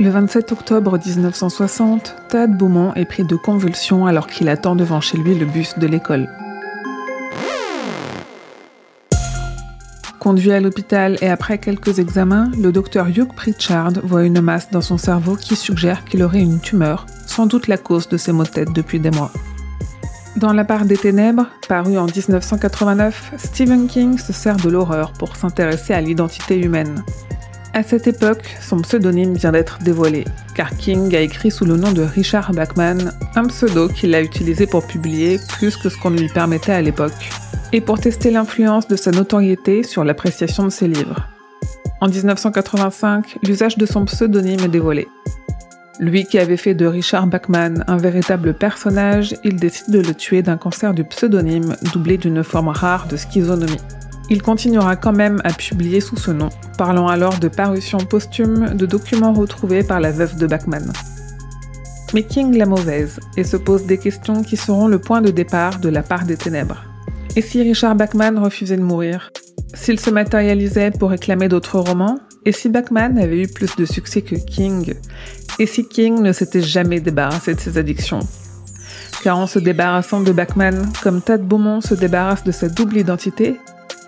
Le 27 octobre 1960, Tad Beaumont est pris de convulsions alors qu'il attend devant chez lui le bus de l'école. Conduit à l'hôpital et après quelques examens, le docteur Hugh Pritchard voit une masse dans son cerveau qui suggère qu'il aurait une tumeur, sans doute la cause de ses maux de tête depuis des mois. Dans La part des ténèbres, paru en 1989, Stephen King se sert de l'horreur pour s'intéresser à l'identité humaine. À cette époque, son pseudonyme vient d'être dévoilé, car King a écrit sous le nom de Richard Bachman, un pseudo qu'il a utilisé pour publier plus que ce qu'on lui permettait à l'époque, et pour tester l'influence de sa notoriété sur l'appréciation de ses livres. En 1985, l'usage de son pseudonyme est dévoilé. Lui qui avait fait de Richard Bachman un véritable personnage, il décide de le tuer d'un cancer du pseudonyme doublé d'une forme rare de schizonomie. Il continuera quand même à publier sous ce nom, parlant alors de parution posthume de documents retrouvés par la veuve de Bachman. Mais King la mauvaise et se pose des questions qui seront le point de départ de la part des ténèbres. Et si Richard Bachman refusait de mourir? S'il se matérialisait pour réclamer d'autres romans? Et si Bachman avait eu plus de succès que King? Et si King ne s'était jamais débarrassé de ses addictions? Car en se débarrassant de Bachman, comme Tad Beaumont se débarrasse de sa double identité,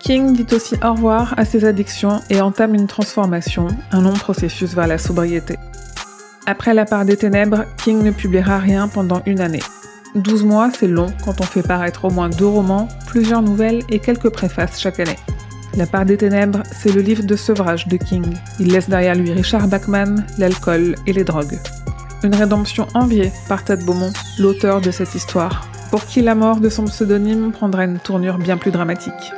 King dit aussi au revoir à ses addictions et entame une transformation, un long processus vers la sobriété. Après La part des ténèbres, King ne publiera rien pendant une année. 12 mois, c'est long quand on fait paraître au moins deux romans, plusieurs nouvelles et quelques préfaces chaque année. La part des ténèbres, c'est le livre de sevrage de King. Il laisse derrière lui Richard Bachman, l'alcool et les drogues. Une rédemption enviée par Ted Beaumont, l'auteur de cette histoire, pour qui la mort de son pseudonyme prendra une tournure bien plus dramatique.